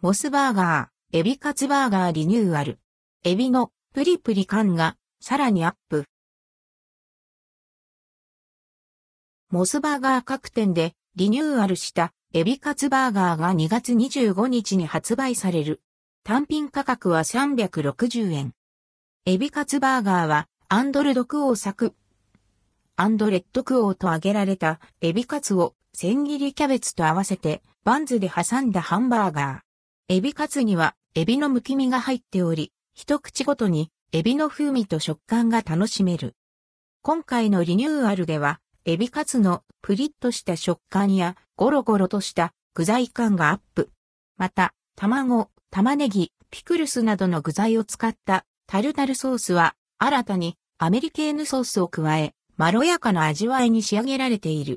モスバーガー、エビカツバーガーリニューアル。エビのプリプリ感がさらにアップ。モスバーガー各店でリニューアルしたエビカツバーガーが2月25日に発売される。単品価格は360円。エビカツバーガーはアンドルドクオー作。アンドレッドクオーと揚げられたエビカツを千切りキャベツと合わせてバンズで挟んだハンバーガー。エビカツにはエビのむき身が入っており、一口ごとにエビの風味と食感が楽しめる。今回のリニューアルでは、エビカツのプリッとした食感やゴロゴロとした具材感がアップ。また、卵、玉ねぎ、ピクルスなどの具材を使ったタルタルソースは新たにアメリケーヌソースを加え、まろやかな味わいに仕上げられている。